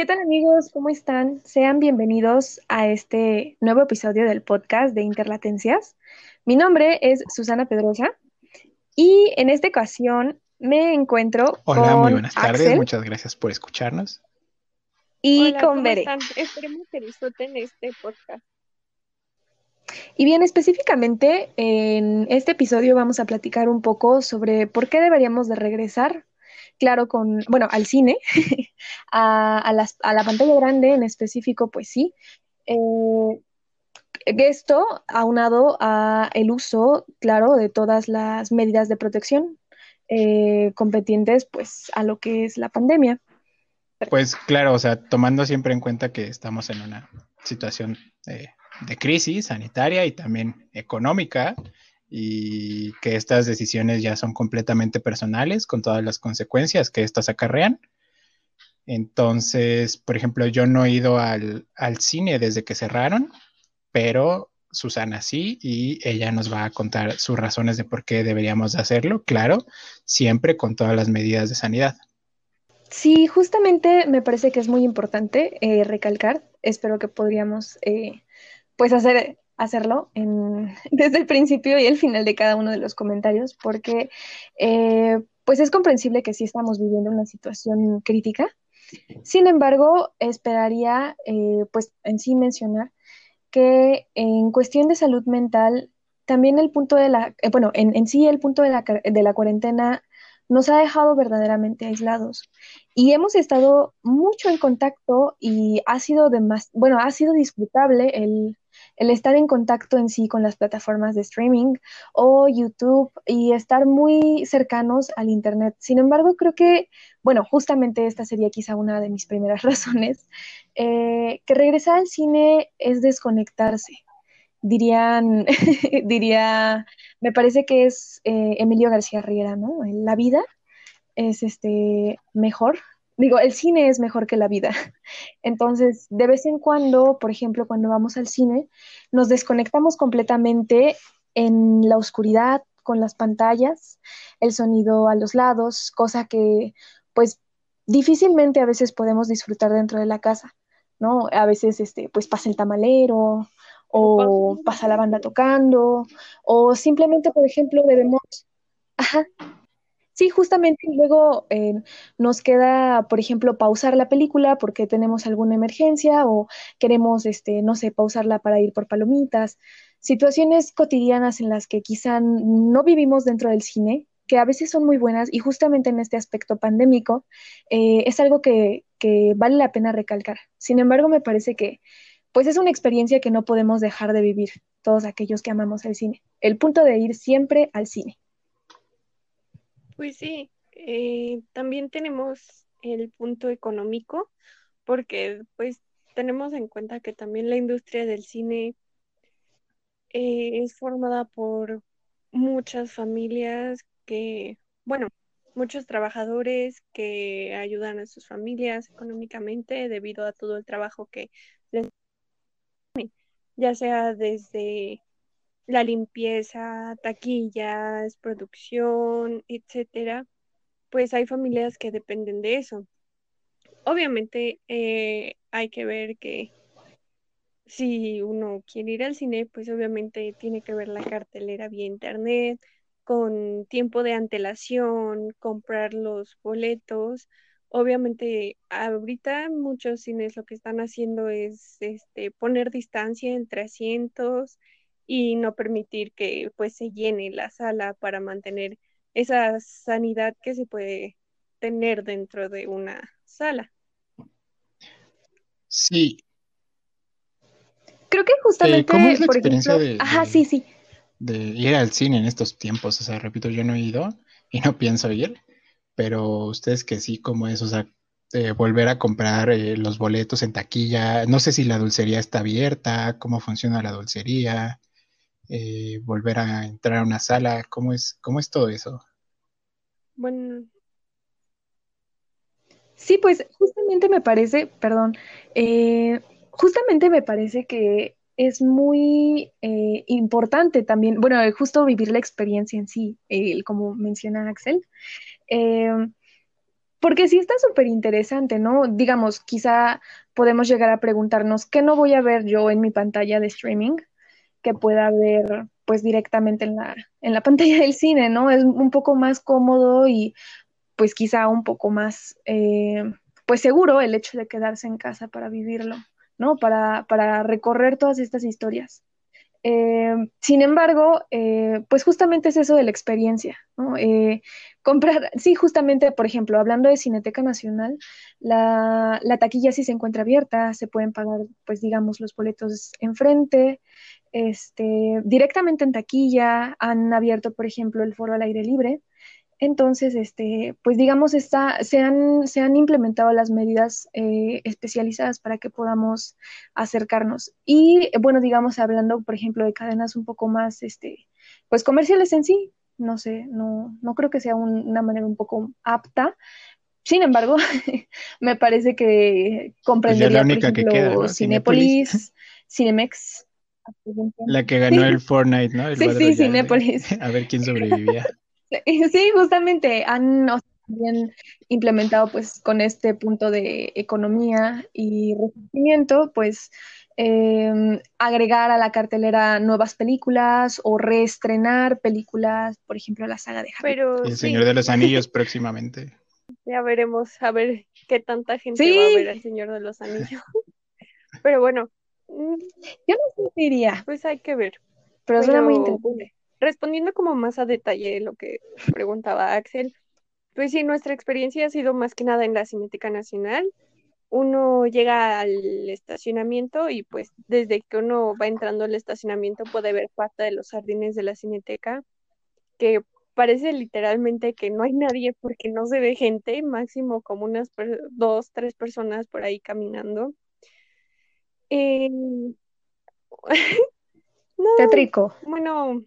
¿Qué tal amigos? ¿Cómo están? Sean bienvenidos a este nuevo episodio del podcast de Interlatencias. Mi nombre es Susana Pedrosa y en esta ocasión me encuentro Hola, con muy buenas tardes. Axel Muchas gracias por escucharnos. y Hola, con ¿cómo Bere. están? Esperemos que disfruten este podcast. Y bien, específicamente en este episodio vamos a platicar un poco sobre por qué deberíamos de regresar, claro, con, bueno, al cine, a, a las- a la pantalla grande en específico, pues sí. Eh, esto aunado a el uso, claro, de todas las medidas de protección eh, competientes, pues, a lo que es la pandemia. Pues claro, o sea, tomando siempre en cuenta que estamos en una situación eh, de crisis sanitaria y también económica y que estas decisiones ya son completamente personales con todas las consecuencias que estas acarrean. Entonces, por ejemplo, yo no he ido al, cine desde que cerraron, pero Susana sí, y ella nos va a contar sus razones de por qué deberíamos de hacerlo, claro, siempre con todas las medidas de sanidad. Sí, justamente me parece que es muy importante eh, recalcar. Espero que podríamos eh, pues hacer, hacerlo en- desde el principio y el final de cada uno de los comentarios, porque eh, pues es comprensible que sí estamos viviendo una situación crítica. Sin embargo, esperaría eh, pues en sí mencionar que en cuestión de salud mental, también el punto de la, eh, bueno, en, en sí el punto de la, de la cuarentena nos ha dejado verdaderamente aislados. Y hemos estado mucho en contacto y ha sido demas- bueno, ha sido disfrutable el, el estar en contacto en sí con las plataformas de streaming o YouTube y estar muy cercanos al Internet. Sin embargo, creo que, bueno, justamente esta sería quizá una de mis primeras razones, eh, que regresar al cine es desconectarse. Dirían, diría, me parece que es eh, Emilio García Riera, ¿no? La vida es este mejor. Digo, el cine es mejor que la vida. Entonces, de vez en cuando, por ejemplo, cuando vamos al cine, nos desconectamos completamente en la oscuridad, con las pantallas, el sonido a los lados, cosa que, pues, difícilmente a veces podemos disfrutar dentro de la casa, ¿no? A veces, este, pues, pasa el tamalero o pasa la banda tocando o simplemente, por ejemplo, debemos... Ajá, Sí, justamente luego eh, nos queda, por ejemplo, pausar la película porque tenemos alguna emergencia o queremos, este, no sé, pausarla para ir por palomitas. Situaciones cotidianas en las que quizá no vivimos dentro del cine, que a veces son muy buenas y justamente en este aspecto pandémico eh, es algo que, que vale la pena recalcar. Sin embargo, me parece que pues es una experiencia que no podemos dejar de vivir todos aquellos que amamos el cine. El punto de ir siempre al cine. Pues sí, eh, también tenemos el punto económico, porque pues tenemos en cuenta que también la industria del cine eh, es formada por muchas familias que, bueno, muchos trabajadores que ayudan a sus familias económicamente debido a todo el trabajo que les, ya sea desde la limpieza, taquillas, producción, etcétera, pues hay familias que dependen de eso. Obviamente eh, hay que ver que si uno quiere ir al cine, pues obviamente tiene que ver la cartelera vía internet, con tiempo de antelación, comprar los boletos. Obviamente ahorita muchos cines lo que están haciendo es este poner distancia entre asientos y no permitir que pues se llene la sala para mantener esa sanidad que se puede tener dentro de una sala. Sí, Creo que Eh, justamente, ¿cómo es la por experiencia ejemplo, de, ajá, de- sí, sí. de ir al cine en estos tiempos? O sea, repito, yo no he ido y no pienso ir, pero ustedes que sí, ¿cómo es? O sea, eh, volver a comprar eh, los boletos en taquilla, no sé si la dulcería está abierta, cómo funciona la dulcería, eh, volver a entrar a una sala, ¿cómo es, cómo es todo eso? Bueno, Sí, pues justamente me parece, perdón, eh, justamente me parece que es muy eh, importante también, bueno, eh, justo vivir la experiencia en sí, como menciona Axel. Porque sí está súper interesante, ¿no? Digamos, quizá podemos llegar a preguntarnos, ¿qué no voy a ver yo en mi pantalla de streaming que pueda ver pues directamente en la, en la pantalla del cine, ¿no? Es un poco más cómodo y pues quizá un poco más, eh, pues seguro el hecho de quedarse en casa para vivirlo, ¿no? Para, para recorrer todas estas historias. Eh, sin embargo, eh, pues justamente es eso de la experiencia, ¿no? Eh, comprar, sí, justamente, por ejemplo, hablando de Cineteca Nacional, la, la, taquilla sí se encuentra abierta, se pueden pagar, pues digamos, los boletos enfrente, este, directamente en taquilla, han abierto, por ejemplo, el foro al aire libre, entonces, este, pues digamos, está, se, han, se han implementado las medidas eh, especializadas para que podamos acercarnos. Y bueno, digamos, hablando, por ejemplo, de cadenas un poco más, este, pues comerciales en sí, no sé, no, no creo que sea una manera un poco apta. Sin embargo, me parece que comprendería, por ejemplo, Cinépolis, Cinemex. La que ganó el Fortnite, ¿no? sí, sí, Cinépolis. A ver quién sobrevivía. Sí, justamente han también implementado pues con este punto de economía y resentimiento, pues em, agregar a la cartelera nuevas películas o reestrenar películas, por ejemplo, la saga de Harry Pero, El Señor de los Anillos próximamente. Ya veremos a ver qué tanta gente va a ver El Señor de los Anillos. Pero bueno. Mm, Yo no sé diría. Pues hay que ver. Pero, Pero suena muy interesante respondiendo como más a detalle lo que preguntaba Axel, pues sí, nuestra experiencia ha sido más que nada en la Cineteca Nacional. Uno llega al estacionamiento y pues desde que uno va entrando al estacionamiento puede ver parte de los jardines de la Cineteca, que parece literalmente que no hay nadie porque no se ve gente, máximo como unas dos, tres personas por ahí caminando. Eh... no, Bueno,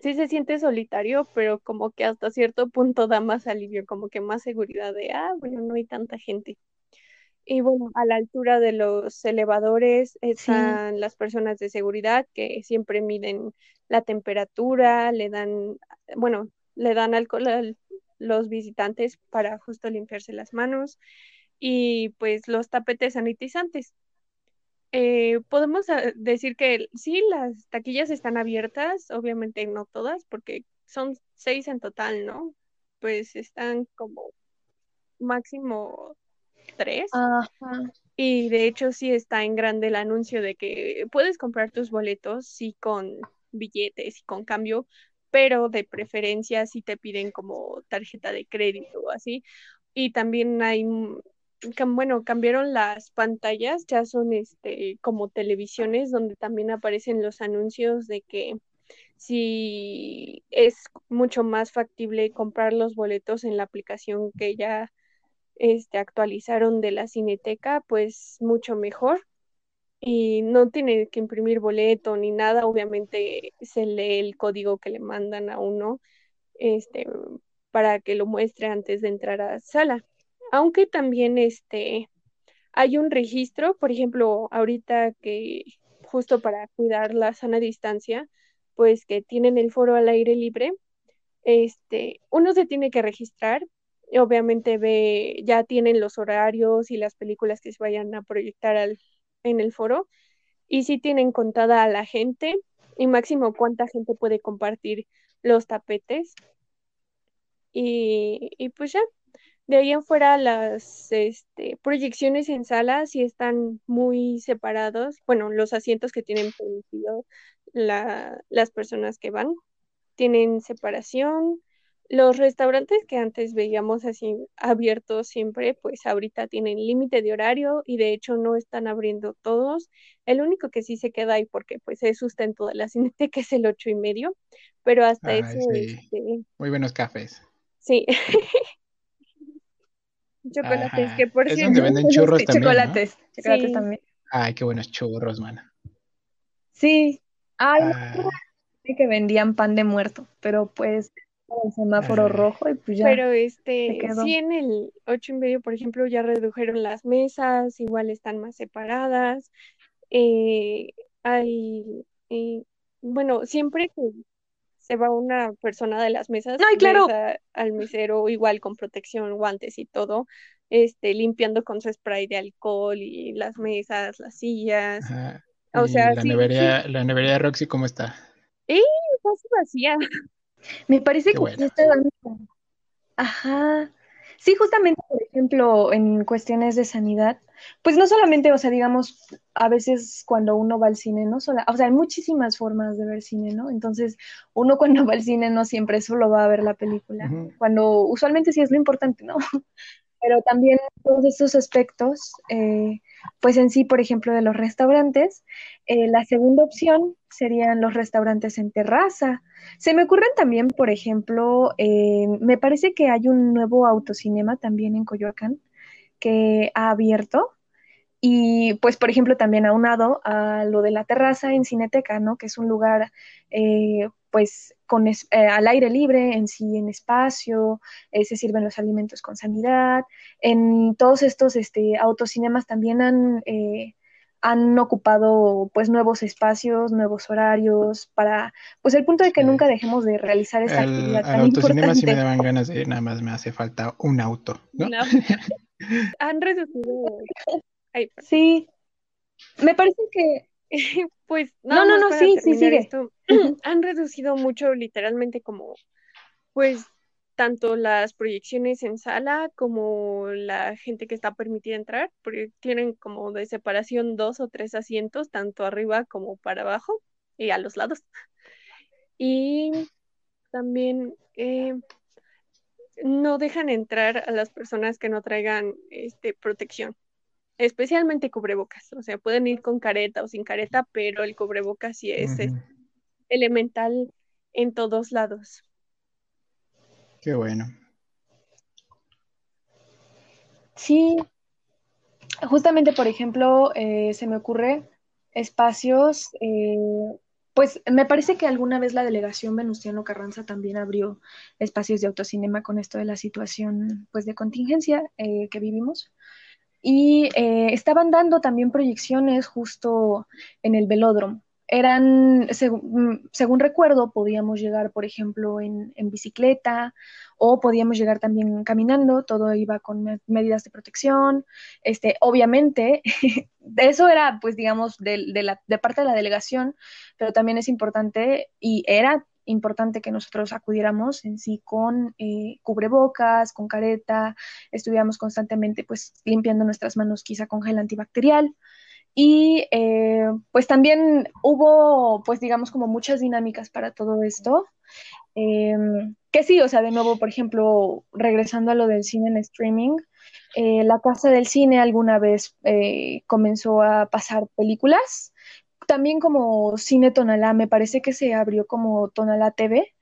sí se siente solitario, pero como que hasta cierto punto da más alivio, como que más seguridad de, ah, bueno, no hay tanta gente. Y bueno, a la altura de los elevadores están las personas de seguridad que siempre miden la temperatura, le dan, bueno, le dan alcohol a los visitantes para justo limpiarse las manos y pues los tapetes sanitizantes. Eh, podemos ah, decir que sí, las taquillas están abiertas, obviamente no todas, porque son seis en total, ¿no? Pues están como máximo tres. Y de hecho sí está en grande el anuncio de que puedes comprar tus boletos, sí, con billetes y con cambio, pero de preferencia si te piden como tarjeta de crédito o así. Y también hay bueno, cambiaron las pantallas, ya son este como televisiones donde también aparecen los anuncios de que si es mucho más factible comprar los boletos en la aplicación que ya este, actualizaron de la Cineteca, pues mucho mejor. Y no tiene que imprimir boleto ni nada, obviamente se lee el código que le mandan a uno este, para que lo muestre antes de entrar a sala aunque también este, hay un registro, por ejemplo, ahorita que justo para cuidar la sana distancia, pues que tienen el foro al aire libre, este, uno se tiene que registrar, obviamente ve, ya tienen los horarios y las películas que se vayan a proyectar al, en el foro, y si tienen contada a la gente y máximo cuánta gente puede compartir los tapetes. Y, y pues ya, de ahí en fuera, las este, proyecciones en salas sí están muy separados. Bueno, los asientos que tienen permitido la, las personas que van tienen separación. Los restaurantes que antes veíamos así abiertos siempre, pues ahorita tienen límite de horario y de hecho no están abriendo todos. El único que sí se queda ahí porque pues es sustento de la cineteca es el ocho y medio, pero hasta eso... Este, muy buenos cafés. Sí. Chocolates, que por es donde venden churros también. Chocolates, chocolates también. Ay, qué buenos churros, mano. Sí. Ay, ah. que vendían pan de muerto, pero pues el semáforo ah. rojo y pues ya. Pero este, sí en el ocho y medio, por ejemplo, ya redujeron las mesas, igual están más separadas. Eh, hay, eh, bueno, siempre que se va una persona de las mesas, No, y claro. a- al mesero igual con protección, guantes y todo, este, limpiando con su spray de alcohol y las mesas, las sillas. Ajá. O Y sea, la sí, nevería, la nevería de Roxy, ¿cómo está? casi vacía. Me parece Qué que bueno. está dando. Ajá. Sí, justamente, por ejemplo, en cuestiones de sanidad, pues no solamente, o sea, digamos, a veces cuando uno va al cine, no sola, o sea, hay muchísimas formas de ver cine, ¿no? Entonces, uno cuando va al cine no siempre solo va a ver la película, cuando usualmente sí es lo importante, ¿no? Pero también todos estos aspectos, eh, pues en sí, por ejemplo, de los restaurantes, eh, la segunda opción serían los restaurantes en terraza. Se me ocurren también, por ejemplo, eh, me parece que hay un nuevo autocinema también en Coyoacán que ha abierto. Y pues, por ejemplo, también aunado a lo de la terraza en Cineteca, ¿no? Que es un lugar, eh, pues, con es- eh, al aire libre, en sí, en espacio, eh, se sirven los alimentos con sanidad. En todos estos este, autocinemas también han, eh, han ocupado, pues, nuevos espacios, nuevos horarios, para, pues, el punto de que Sí. nunca dejemos de realizar esta actividad al tan autocinema sí me daban ganas de, nada más me hace falta un auto, ¿no? No. Han reducido. Ay. Sí, me parece que... Pues No, no, no, para sí, sí, sigue. esto, han reducido mucho literalmente como, pues, tanto las proyecciones en sala como la gente que está permitida entrar, porque tienen como de separación dos o tres asientos, tanto arriba como para abajo y a los lados. Y también eh, no dejan entrar a las personas que no traigan este, protección. Especialmente cubrebocas, o sea, pueden ir con careta o sin careta, pero el cubrebocas sí es. Elemental en todos lados. Qué bueno. Sí, justamente, por ejemplo, eh, se me ocurre espacios, eh, pues me parece que alguna vez la delegación Venustiano Carranza también abrió espacios de autocinema con esto de la situación, pues, de contingencia eh, que vivimos. Y eh, estaban dando también proyecciones justo en el velódromo. Eran, según, según recuerdo, podíamos llegar, por ejemplo, en, en bicicleta o podíamos llegar también caminando, todo iba con me- medidas de protección. Este, obviamente, eso era, pues, digamos, de, de la, de parte de la delegación, pero también es importante y era importante que nosotros acudiéramos en sí con eh, cubrebocas, con careta, estuviéramos constantemente pues limpiando nuestras manos quizá con gel antibacterial. Y eh, pues también hubo pues digamos como muchas dinámicas para todo esto. Eh, que sí, o sea, de nuevo, por ejemplo, regresando a lo del cine en streaming, eh, la Casa del Cine alguna vez comenzó a pasar películas. También como Cine Tonalá, me parece que se abrió como Tonalá TV.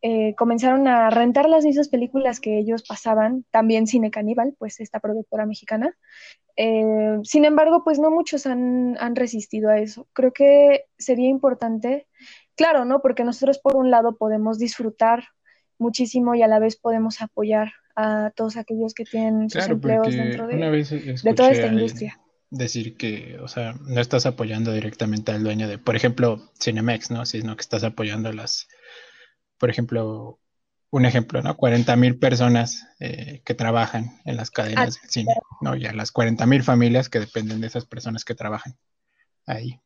Eh, comenzaron a rentar las mismas películas que ellos pasaban, también Cine Caníbal, pues esta productora mexicana. Eh, sin embargo, pues no muchos han, han resistido a eso. Creo que sería importante, claro, ¿no? Porque nosotros por un lado podemos disfrutar muchísimo y a la vez podemos apoyar a todos aquellos que tienen sus empleos dentro una de, vez de toda esta industria. decir que, o sea, no estás apoyando directamente al dueño de, por ejemplo, Cinemex, ¿no? Sino que estás apoyando a las, por ejemplo, un ejemplo, ¿no? 40 mil personas eh, que trabajan en las Ah, cadenas del cine, ¿no? Y a las 40 mil familias que dependen de esas personas que trabajan ahí.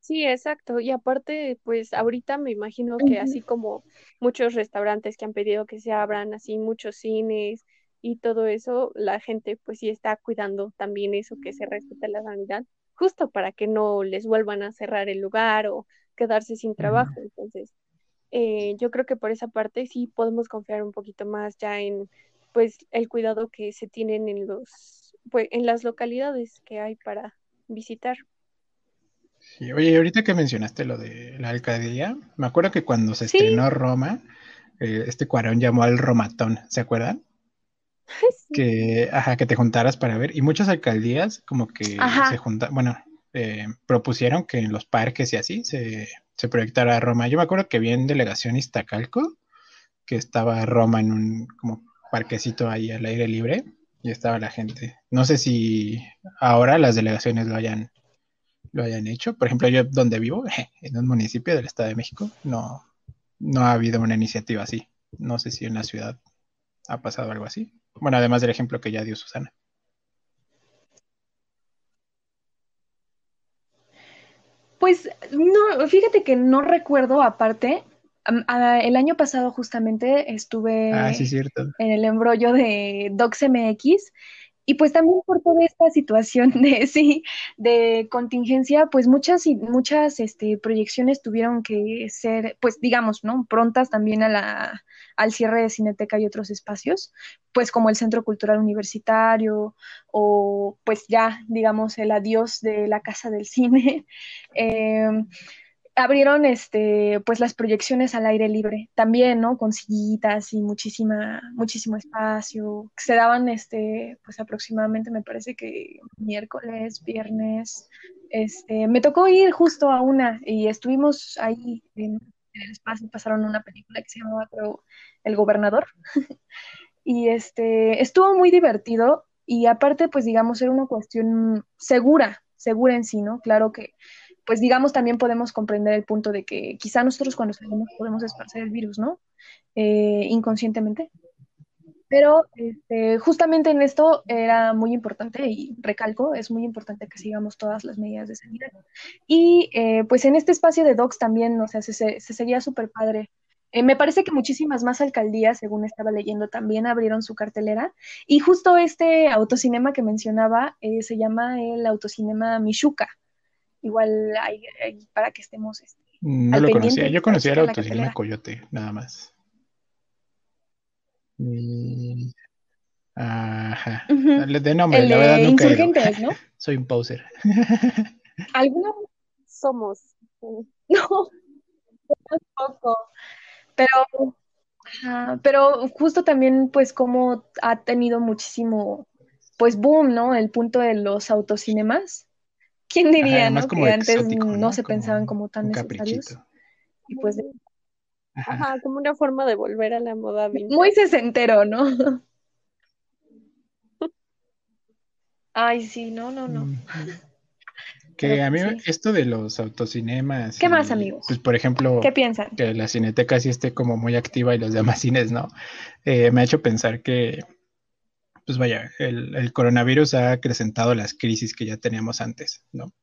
Sí, exacto. Y aparte, pues ahorita me imagino que así como muchos restaurantes que han pedido que se abran, así muchos cines y todo eso, la gente pues sí está cuidando también eso, que se respete la sanidad, justo para que no les vuelvan a cerrar el lugar o quedarse sin trabajo. Entonces, eh, yo creo que por esa parte sí podemos confiar un poquito más ya en pues el cuidado que se tienen en los pues en las localidades que hay para visitar. Sí, oye, ahorita que mencionaste lo de la alcaldía, me acuerdo que cuando se Sí, estrenó Roma, eh, este Cuarón llamó al Romatón, ¿se acuerdan? Sí. que, ajá, que te juntaras para ver. Y muchas alcaldías como que se juntan, bueno, eh, propusieron que en los parques y así se, se proyectara Roma. Yo me acuerdo que vi en Delegación Iztacalco que estaba Roma en un como parquecito ahí al aire libre y estaba la gente. No sé si ahora las delegaciones lo hayan, lo hayan hecho. Por ejemplo, yo donde vivo, en un municipio del Estado de México, no, no ha habido una iniciativa así. No sé si en la ciudad ha pasado algo así. Bueno, además del ejemplo que ya dio Susana. Pues no, fíjate que no recuerdo aparte. el año pasado justamente estuve ah, cierto. en el embrollo de DocsMX y pues también por toda esta situación de, sí, de contingencia, pues muchas, muchas este, proyecciones tuvieron que ser, pues digamos, ¿no? Prontas también a la, al cierre de Cineteca y otros espacios, pues como el Centro Cultural Universitario o pues ya, digamos, el adiós de la Casa del Cine. Eh, abrieron este, pues las proyecciones al aire libre también, ¿no? Con sillitas y muchísima, muchísimo espacio. Se daban este, pues aproximadamente, me parece que miércoles, viernes. Este, me tocó ir justo a una y estuvimos ahí en, el espacio, pasaron una película que se llamaba, creo, El Gobernador. y este, estuvo muy divertido y aparte, pues digamos, era una cuestión segura, segura en sí, ¿no? Claro que pues digamos, también podemos comprender el punto de que quizá nosotros cuando salimos podemos esparcer el virus, ¿no? Eh, inconscientemente. Pero este, justamente en esto era muy importante, y recalco, es muy importante que sigamos todas las medidas de sanidad. Y eh, pues en este espacio de docs también, o sea, se, se, seguía súper padre. Eh, me parece que muchísimas más alcaldías, según estaba leyendo, también abrieron su cartelera. Y justo este autocinema que mencionaba se llama el autocinema Michuca igual hay, para que estemos. Este, no lo conocía, yo conocía el autocinema Coyote, nada más. Ajá. De nombre, el la verdad nunca Insurgentes, ¿no? Soy un poser. ¿Alguna somos? No, poco. Pero, pero justo también, pues, como ha tenido muchísimo, pues, boom, ¿no? El punto de los autocinemas. ¿Quién diría, no? Que antes no, se pensaban como tan necesarios. Y pues Ajá. como una forma de volver a la moda Muy sesentero, ¿no? Ay, sí, no, no, no. Que a mí esto de los autocinemas. ¿Qué más, amigos? Pues, por ejemplo, ¿qué piensan? Que la cineteca sí esté como muy activa y los demás cines no. Eh, me ha hecho pensar que pues vaya, el, coronavirus ha acrecentado las crisis que ya teníamos antes, ¿no?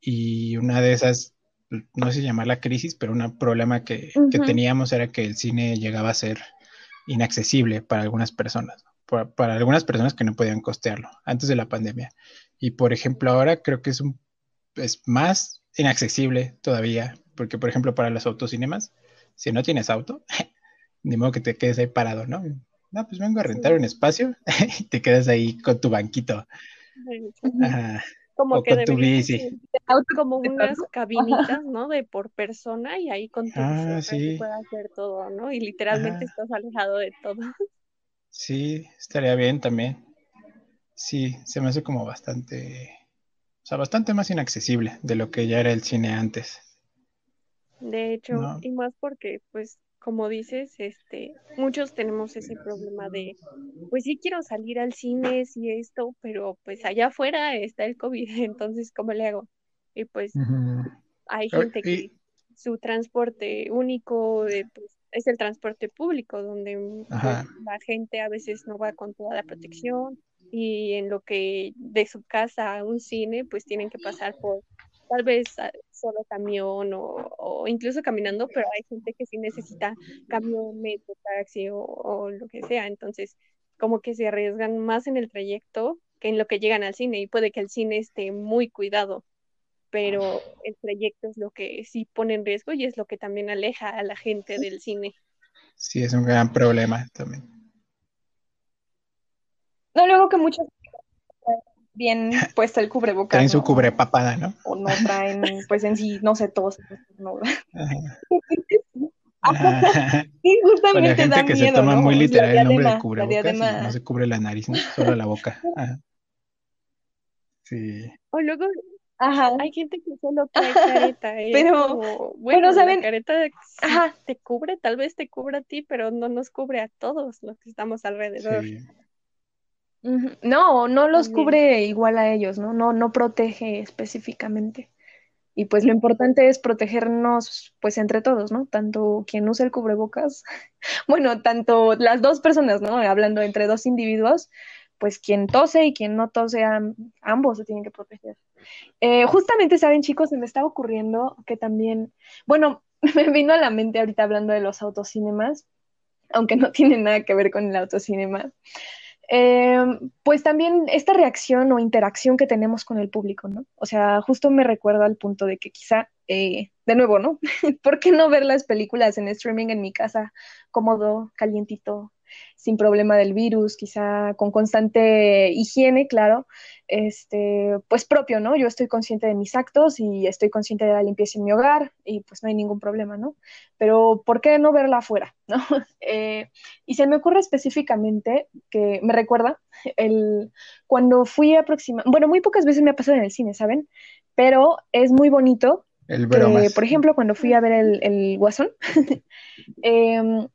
Y una de esas, no sé si llamarla crisis, pero un problema que, teníamos era que el cine llegaba a ser inaccesible para algunas personas, para, algunas personas que no podían costearlo antes de la pandemia. Y por ejemplo, ahora creo que es, un, es más inaccesible todavía, porque por ejemplo, para los autocinemas, si no tienes auto, ni modo que te quedes ahí parado, ¿no? No, pues vengo a rentar un espacio y te quedas ahí con tu banquito. Como que con tu bici. Como unas cabinitas, ¿no? De por persona y ahí con tu ah, sí. puedes hacer todo, ¿no? Y literalmente estás alejado de todo. Sí, estaría bien también. Sí, se me hace como bastante, o sea, bastante más inaccesible de lo que ya era el cine antes. De hecho, y más porque, pues, como dices, este, muchos tenemos ese problema de, pues sí quiero salir al cine, y esto, pero pues allá afuera está el COVID, entonces, ¿cómo le hago? Y pues hay gente que su transporte único pues, es el transporte público, donde pues, la gente a veces no va con toda la protección y en lo que de su casa a un cine, pues tienen que pasar por tal vez ah, solo camión o, incluso caminando, pero hay gente que sí necesita camión, metro, taxi o, lo que sea. Entonces, como que se arriesgan más en el trayecto que en lo que llegan al cine y puede que el cine esté muy cuidado, pero el trayecto es lo que sí pone en riesgo y es lo que también aleja a la gente del cine. Sí, es un gran problema también. No, luego que muchos bien puesto el cubrebocas. Traen su cubrepapada, ¿no? O no traen, pues en sí, no sé, todos. No. Sí, justamente la gente que se toma muy literal el nombre de cubrebocas y no se cubre la nariz, ¿no? solo la boca. Sí. O luego Ajá. hay gente que solo trae careta. ¿eh? Pero, bueno, ¿saben? La careta Ajá. te cubre, tal vez te cubre a ti, pero no nos cubre a todos los que estamos alrededor. Sí. No, no los cubre igual a ellos, ¿no? No, no protege específicamente. Y pues lo importante es protegernos pues entre todos, ¿no? Tanto quien usa el cubrebocas, bueno, tanto las dos personas, ¿no? Hablando entre dos individuos, pues quien tose y quien no tose, ambos se tienen que proteger. Eh, justamente, ¿saben chicos? Se me estaba ocurriendo que también, bueno, me vino a la mente ahorita hablando de los autocinemas, aunque no tiene nada que ver con el autocinema. Em, pues también esta reacción o interacción que tenemos con el público, ¿no? O sea, justo me recuerdo al punto de que quizá, eh, de nuevo, ¿no? ¿Por qué no ver las películas en streaming en mi casa, cómodo, calientito, sin problema del virus, quizá con constante higiene, claro, este, pues propio, ¿no? Yo estoy consciente de mis actos y estoy consciente de la limpieza en mi hogar y pues no hay ningún problema, ¿no? Pero ¿por qué no verla afuera, ¿no? Eh, y se me ocurre específicamente que me recuerda el, cuando fui aproximadamente, bueno, muy pocas veces me ha pasado en el cine, ¿saben? Pero es muy bonito. El por ejemplo, cuando fui a ver el, el Guasón, eh,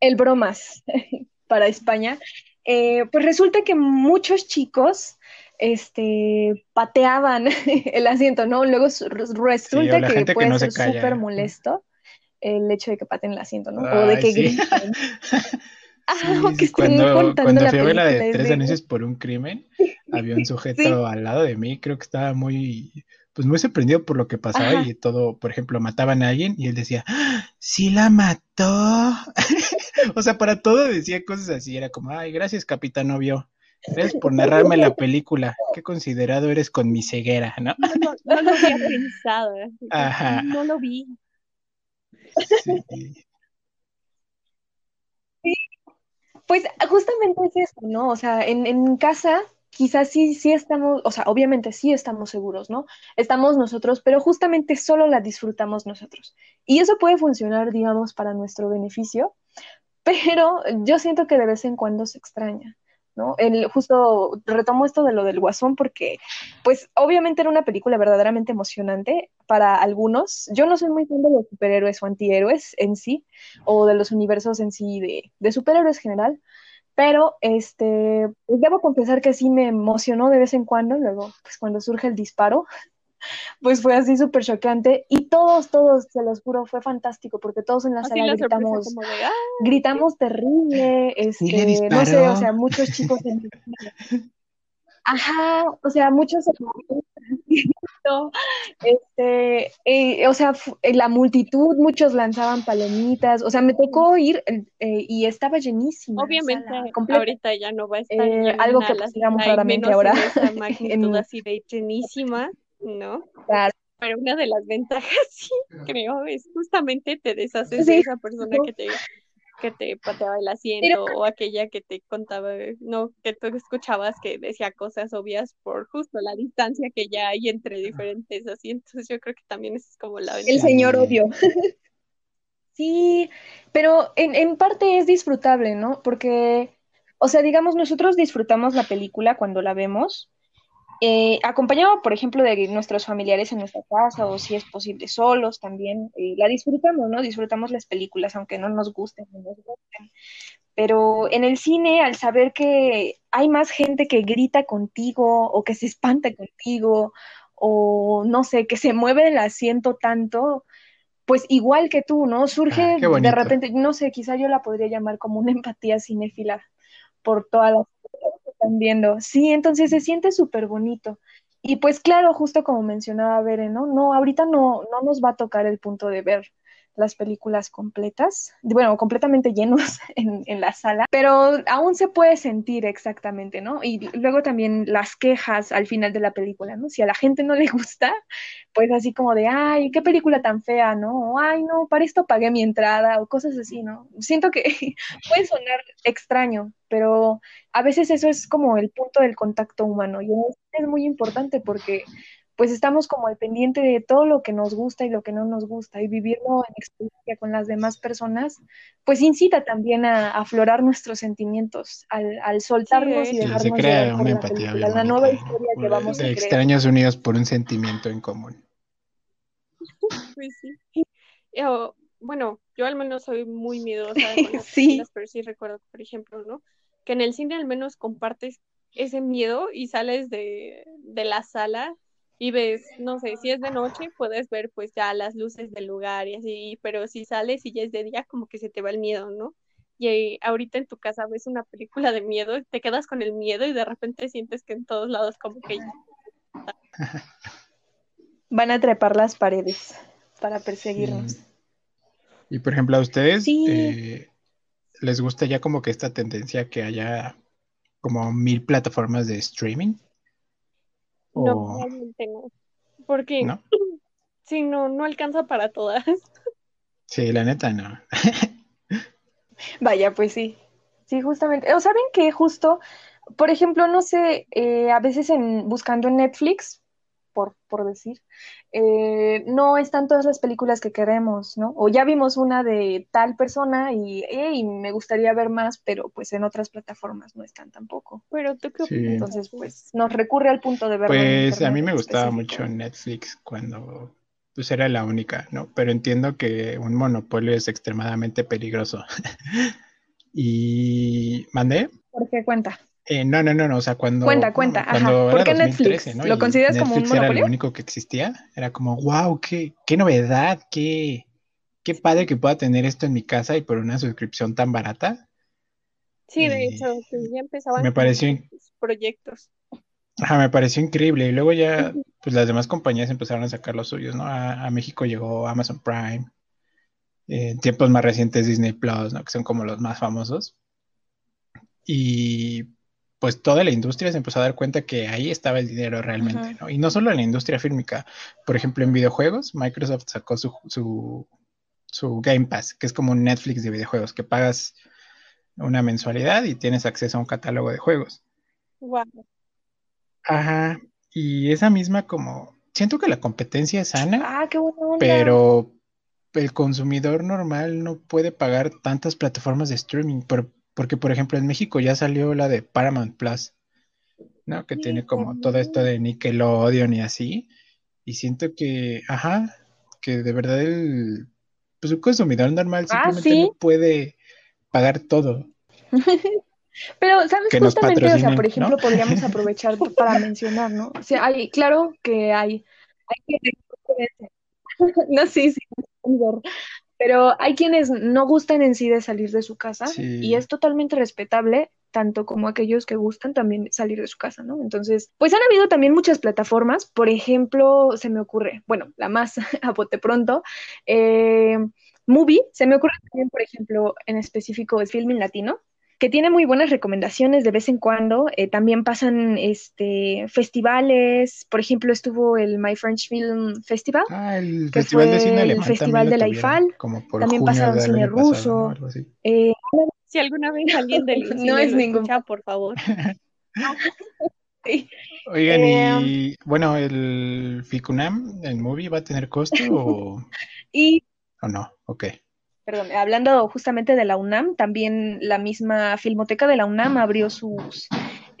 el bromas para España, eh, pues resulta que muchos chicos este, pateaban el asiento, ¿no? Luego resulta que puede ser súper molesto el hecho de que paten el asiento, ¿no? o de que griten. Ah, que cuando, cuando fui a ver la de Tres anuncios por un crimen, había un sujeto al lado de mí, creo que estaba muy pues muy sorprendido por lo que pasaba y todo, por ejemplo, mataban a alguien y él decía, ¡Ah, sí la mató. o sea, para todo decía cosas así, era como, ay, gracias, capitán novio. Gracias por narrarme la película. Qué considerado eres con mi ceguera, ¿no? No, lo había pensado. Ajá. No lo vi. Sí. Pues justamente es eso, ¿no? O sea, en, en casa quizás sí, sí estamos, o sea, obviamente sí estamos seguros, ¿no? Estamos nosotros, pero justamente solo la disfrutamos nosotros. Y eso puede funcionar, digamos, para nuestro beneficio, pero yo siento que de vez en cuando se extraña. ¿no? El, justo retomo esto de lo del Guasón porque, pues, obviamente era una película verdaderamente emocionante para algunos. Yo no soy muy fan de los superhéroes o antihéroes en sí, o de los universos en sí de, de superhéroes general, pero este, debo confesar que sí me emocionó de vez en cuando, luego, pues cuando surge el disparo, pues fue así súper chocante. Y todos, todos, se los juro, fue fantástico porque todos en la sala gritamos, gritamos terrible, este, no sé, o sea, muchos chicos en Ajá, o sea, muchos este, eh, o sea, eh, la multitud, muchos lanzaban palomitas, o sea, me tocó ir eh, y estaba llenísima. Obviamente, ahorita ya no va a estar algo que digamos claramente ahora. En magnitud así de llenísima, ¿no? Claro. Pero una de las ventajas, sí, creo, es justamente te deshaces de esa persona que te que te pateaba el asiento o aquella que te contaba, no, que tú escuchabas que decía cosas obvias por justo la distancia que ya hay entre diferentes asientos. Yo creo que también es como la El señor odio. sí, pero en, en parte es disfrutable, ¿no? Porque, o sea, digamos, nosotros disfrutamos la película cuando la vemos, eh, acompañado, por ejemplo, de nuestros familiares en nuestra casa o si es posible solos también, eh, la disfrutamos, ¿no? Disfrutamos las películas, aunque no nos gusten, no nos gusten. Pero en el cine, al saber que hay más gente que grita contigo o que se espanta contigo o no sé, que se mueve el asiento tanto, pues igual que tú, ¿no? Surge ah, de repente, no sé, quizá yo la podría llamar como una empatía cinéfila por todas las están viendo. Sí, entonces se siente súper bonito. Y pues claro, justo como mencionaba Bere, ¿no? No, ahorita no, no nos va a tocar el punto de ver las películas completas, bueno, completamente llenos en, en, la sala, pero aún se puede sentir exactamente, ¿no? Y luego también las quejas al final de la película, ¿no? Si a la gente no le gusta, pues así como de, ay, qué película tan fea, ¿no? O, ay, no, para esto pagué mi entrada o cosas así, ¿no? Siento que puede sonar extraño, pero a veces eso es como el punto del contacto humano y es muy importante porque pues estamos como al pendiente de todo lo que nos gusta y lo que no nos gusta y vivirlo en experiencia con las demás personas, pues incita también a, aflorar nuestros sentimientos, al, al soltarnos y dejarnos se crea una empatía la, la, nueva historia que vamos de a extraños unidos por un sentimiento en común. Pues sí. Yo, bueno, yo al menos soy muy miedosa con sí. pero sí recuerdo, por ejemplo, ¿no? Que en el cine al menos compartes ese miedo y sales de, de la sala y ves, no sé, si es de noche, puedes ver pues ya las luces del lugar y así, pero si sales y ya es de día, como que se te va el miedo, ¿no? Y ahorita en tu casa ves una película de miedo, te quedas con el miedo y de repente sientes que en todos lados como que... Van a trepar las paredes para perseguirnos. Y por ejemplo, a ustedes eh, les gusta ya como que esta tendencia que haya como mil plataformas de streaming. No, realmente no. Porque ¿No? sí, no, no alcanza para todas. Sí, la neta no. Vaya, pues sí. Sí, justamente. O saben que justo, por ejemplo, no sé, eh, a veces en buscando en Netflix, por, por decir, eh, no están todas las películas que queremos, ¿no? O ya vimos una de tal persona y, me gustaría ver más, pero pues en otras plataformas no están tampoco. Pero tú qué Entonces, pues nos recurre al punto de ver. Pues a mí me gustaba mucho Netflix cuando pues era la única, ¿no? Pero entiendo que un monopolio es extremadamente peligroso. y mandé. ¿Por qué cuenta? Eh, no, no, no, no, o sea, cuando... Cuenta, cuenta, ajá. ¿Por qué Netflix? ¿Lo consideras como un monopolio? era lo único que existía. Era como, wow, qué, qué novedad, qué, qué padre que pueda tener esto en mi casa y por una suscripción tan barata. Sí, de hecho, ya empezaban me pareció, proyectos. Ajá, me pareció increíble. Y luego ya, pues las demás compañías empezaron a sacar los suyos, ¿no? A, México llegó Amazon Prime, en tiempos más recientes Disney Plus, ¿no? Que son como los más famosos. Y pues toda la industria se empezó a dar cuenta que ahí estaba el dinero realmente, ¿no? Y no solo en la industria fílmica, por ejemplo, en videojuegos, Microsoft sacó su, su, su Game Pass, que es como un Netflix de videojuegos, que pagas una mensualidad y tienes acceso a un catálogo de juegos. Wow. Ajá, y esa misma como, siento que la competencia es sana, ah, qué pero el consumidor normal no puede pagar tantas plataformas de streaming, porque por ejemplo en México ya salió la de Paramount Plus, ¿no? Que tiene como todo esto de Nickelodeon y así, y siento que, ajá, que de verdad el, pues un consumidor normal ah, simplemente no puede pagar todo. Pero, ¿sabes? Justamente, o sea, por ejemplo, podríamos aprovechar para mencionar, ¿no? O sea, hay, claro que hay, hay no, sí, sí, pero hay quienes no gustan en sí de salir de su casa y es totalmente respetable, tanto como aquellos que gustan también salir de su casa, ¿no? Entonces, pues han habido también muchas plataformas, por ejemplo, se me ocurre, bueno, la más a bote pronto, eh, Movie, se me ocurre también, por ejemplo, en específico es Filming Latino, que tiene muy buenas recomendaciones de vez en cuando. Eh, también pasan este, festivales, por ejemplo, estuvo el My French Film Festival, ah, el Festival de Cine El Festival de la IFAL, también pasaron cine ruso. Eh, si alguna vez alguien del no es ningún por favor. Oigan, y eh, bueno, el FICUNAM, el movie, ¿va a tener costo o, y... o no? Ok perdón, hablando justamente de la UNAM, también la misma Filmoteca de la UNAM abrió sus,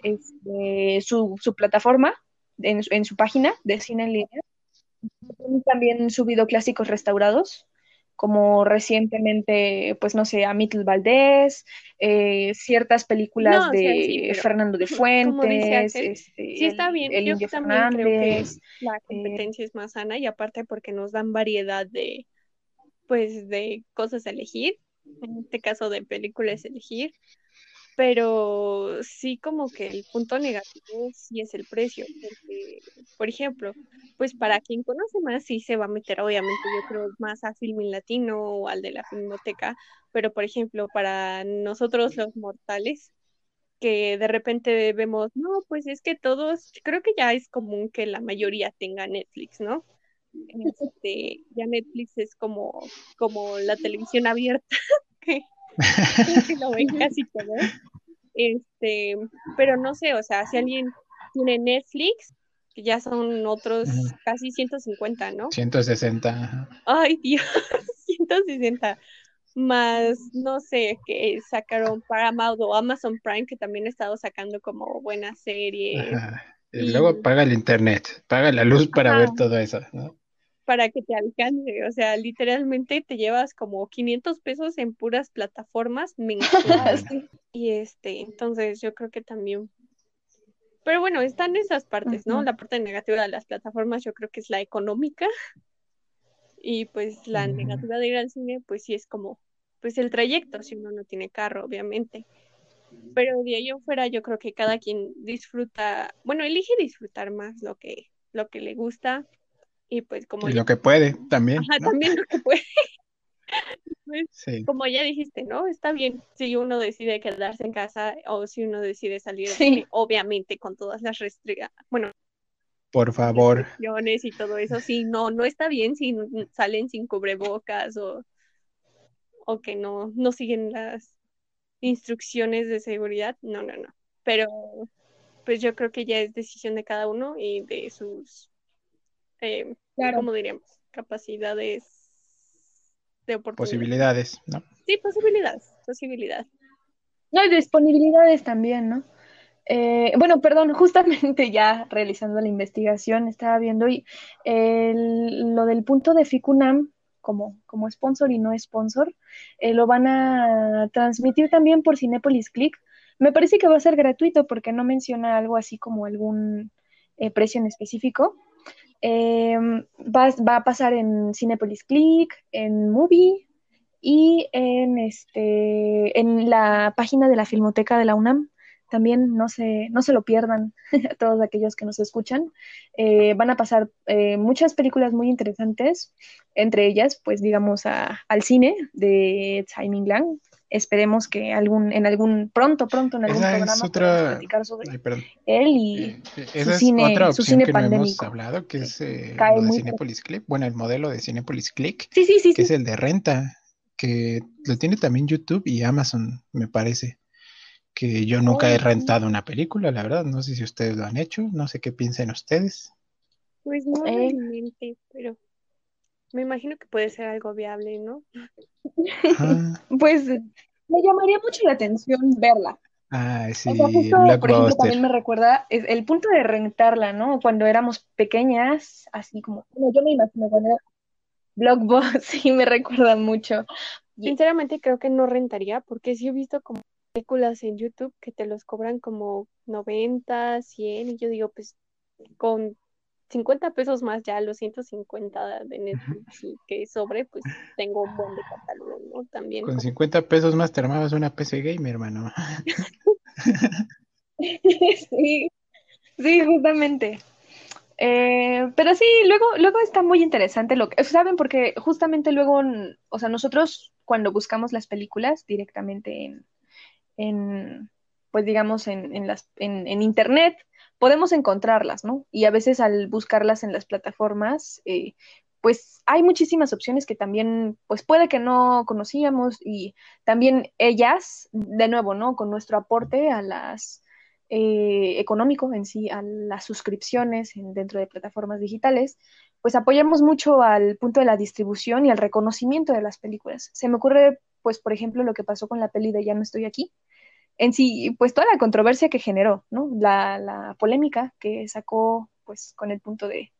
este, su, su, plataforma en, en, su página de cine en línea. También subido clásicos restaurados, como recientemente, pues no sé, a Mittel Valdés, eh, ciertas películas de Fernando de Fuentes, este, sí está bien. el Yo también creo que la eh, competencia es más sana y aparte porque nos dan variedad de, pues de cosas a elegir, en este caso de películas a elegir, pero sí como que el punto negativo sí es el precio, porque, por ejemplo, pues para quien conoce más sí se va a meter obviamente yo creo más a Filmin Latino o al de la Filmoteca, pero por ejemplo para nosotros los mortales, que de repente vemos, no, pues es que todos, creo que ya es común que la mayoría tenga Netflix, ¿no? Este, ya Netflix es como, como la televisión abierta, que, lo ven casi todo. Este, pero no sé, o sea, si alguien tiene Netflix, que ya son otros casi 150, ¿no? 160. Ay, Dios, 160. Más, no sé, que sacaron Paramount o Amazon Prime, que también he estado sacando como buenas series. Y, luego paga el internet, paga la luz para ver todo eso, ¿no? Para que te alcance. O sea, literalmente te llevas como 500 pesos en puras plataformas mensuales. y este, entonces yo creo que también Pero bueno, están esas partes, ¿no? La parte negativa de las plataformas yo creo que es la económica. Y pues la negativa de ir al cine, pues sí es como, pues el trayecto, si uno no tiene carro, obviamente. Pero de ahí fuera yo creo que cada quien disfruta, bueno, elige disfrutar más lo que, lo que le gusta y pues como... Y lo que puede también. Ajá, también lo que puede. Pues, como ya dijiste, ¿no? Está bien si uno decide quedarse en casa o si uno decide salir, obviamente con todas las restricciones, bueno, por favor. Y todo eso, sí, no, no está bien si salen sin cubrebocas o, o que no, no siguen las instrucciones de seguridad, no, no, no. Pero pues yo creo que ya es decisión de cada uno y de sus, eh, ¿cómo diríamos? Capacidades de oportunidad. Posibilidades, ¿no? Sí, posibilidades, posibilidades. No, y disponibilidades también, ¿no? Eh, bueno, perdón, justamente ya realizando la investigación, estaba viendo y lo del punto de FICUNAM como, como sponsor y no sponsor, eh, lo van a transmitir también por Cinepolis Click. Me parece que va a ser gratuito porque no menciona algo así como algún eh, precio en específico. Em, va, va, a pasar en Cinepolis Click, en Movie y en, este, en la página de la Filmoteca de la UNAM también no se, no se lo pierdan a todos aquellos que nos escuchan. Eh, van a pasar eh, muchas películas muy interesantes, entre ellas, pues digamos, al cine de Timing Lang. Esperemos que algún, en algún, pronto, pronto, en algún programa otra... platicar sobre él y eh, su cine, otra su cine que pandémico. No hemos hablado, que es lo de Cinepolis Click, bueno, el modelo de Cinepolis Click, sí, sí, sí, que es el de renta, que lo tiene también YouTube y Amazon, me parece que yo nunca he rentado una película, la verdad. No sé si ustedes lo han hecho, no sé qué piensen ustedes. Pues no eh. realmente, pero me imagino que puede ser algo viable, ¿no? pues me llamaría mucho la atención verla. Ah, sí, por ejemplo, también me recuerda el punto de rentarla, ¿no? Cuando éramos pequeñas, así como, bueno, yo me imagino cuando era Blockbuster, sí, me recuerda mucho. Sinceramente creo que no rentaría, porque sí he visto como películas en YouTube que te los cobran como 90, 100 y yo digo, pues con 50 pesos más ya los 150 de Netflix y que sobre, pues tengo un buen de catálogo, ¿no? También. Con 50 pesos más te armabas una PC Gamer, hermano. sí, sí, justamente. Eh, pero sí, luego, luego está muy interesante lo que, ¿saben? Porque justamente luego, o sea, nosotros cuando buscamos las películas directamente en, en, pues digamos, en, en, las, en, en, Internet, podemos encontrarlas, ¿no? Y a veces al buscarlas en las plataformas, eh, pues hay muchísimas opciones que también, pues puede que no conocíamos y también ellas, de nuevo, ¿no? Con nuestro aporte a las eh, económico en sí, a las suscripciones en, dentro de plataformas digitales, pues apoyamos mucho al punto de la distribución y al reconocimiento de las películas. Se me ocurre, pues, por ejemplo, lo que pasó con la peli de Ya no estoy aquí, en sí, pues toda la controversia que generó, ¿no? La, la polémica que sacó, pues, con el punto de,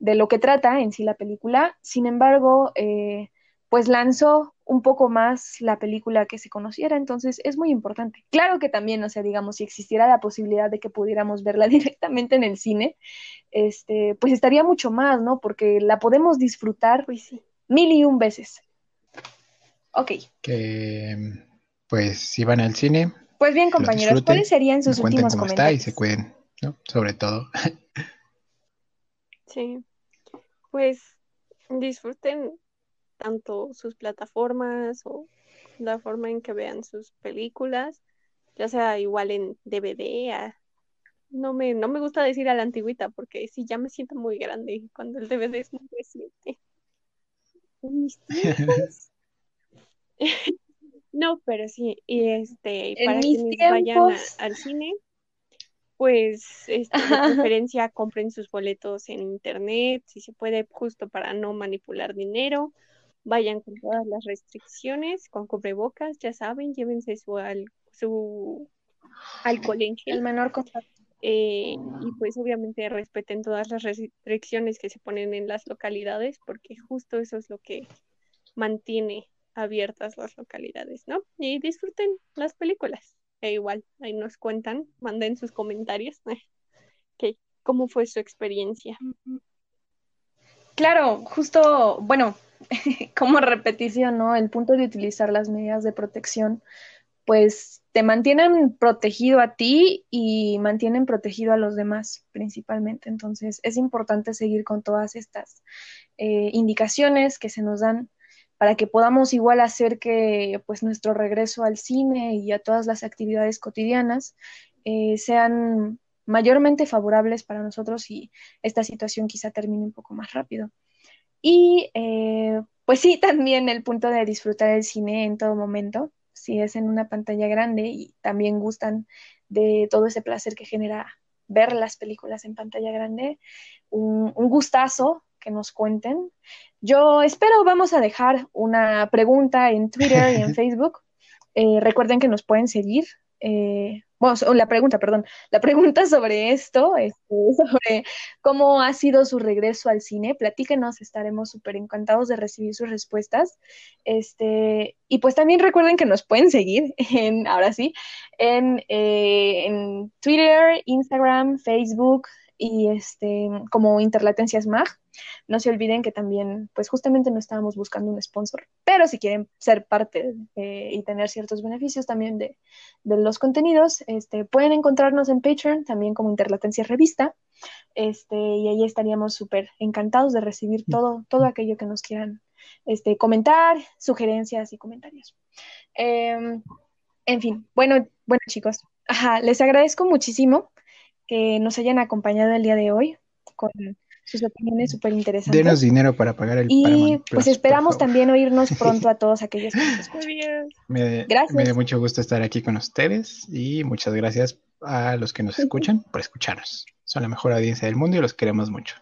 de, lo que trata en sí la película. Sin embargo, eh, pues lanzó un poco más la película que se conociera, entonces es muy importante. Claro que también, o sea, digamos, si existiera la posibilidad de que pudiéramos verla directamente en el cine, este, pues estaría mucho más, ¿no? Porque la podemos disfrutar pues, mil y un veces. Ok. Que, pues, si van al cine, pues bien, compañeros, ¿cuáles serían sus últimos cómo comentarios? Está y se cuiden, ¿no? Sobre todo. Sí, pues disfruten tanto sus plataformas o la forma en que vean sus películas, ya sea igual en DVD, no me, no me gusta decir a la antigüita porque sí, ya me siento muy grande cuando el DVD es muy reciente. mis No, pero sí, y este, para quienes vayan al cine, pues este, de preferencia compren sus boletos en internet, si se puede, justo para no manipular dinero. Vayan con todas las restricciones, con cubrebocas, ya saben, llévense su, al, su alcohol en El menor contacto. Eh, y pues obviamente respeten todas las restricciones que se ponen en las localidades, porque justo eso es lo que mantiene abiertas las localidades, ¿no? Y disfruten las películas. E igual, ahí nos cuentan, manden sus comentarios. ¿Qué, ¿Cómo fue su experiencia? Claro, justo, bueno, como repetición, ¿no? El punto de utilizar las medidas de protección, pues te mantienen protegido a ti y mantienen protegido a los demás principalmente. Entonces, es importante seguir con todas estas eh, indicaciones que se nos dan para que podamos igual hacer que pues nuestro regreso al cine y a todas las actividades cotidianas eh, sean mayormente favorables para nosotros y esta situación quizá termine un poco más rápido. Y eh, pues sí, también el punto de disfrutar el cine en todo momento, si es en una pantalla grande y también gustan de todo ese placer que genera ver las películas en pantalla grande, un, gustazo que nos cuenten. Yo espero vamos a dejar una pregunta en Twitter y en Facebook. Eh, recuerden que nos pueden seguir. Eh, bueno, la pregunta, perdón, la pregunta sobre esto, este, sobre cómo ha sido su regreso al cine, platíquenos, estaremos súper encantados de recibir sus respuestas. Este, y pues también recuerden que nos pueden seguir en, ahora sí, en, eh, en Twitter, Instagram, Facebook, y este, como Interlatencias Mag. No se olviden que también, pues justamente no estábamos buscando un sponsor, pero si quieren ser parte y tener ciertos beneficios también de, los contenidos, este, pueden encontrarnos en Patreon también como Interlatencias Revista, este, y ahí estaríamos súper encantados de recibir todo, todo aquello que nos quieran este, comentar, sugerencias y comentarios. Em, en fin, bueno, bueno chicos, les agradezco muchísimo que nos hayan acompañado el día de hoy con sus opiniones súper interesantes. Denos dinero para pagar el Y pues esperamos también oírnos pronto a todos aquellos que nos escuchan. Me, gracias. me da mucho gusto estar aquí con ustedes y muchas gracias a los que nos escuchan por escucharnos. Son la mejor audiencia del mundo y los queremos mucho.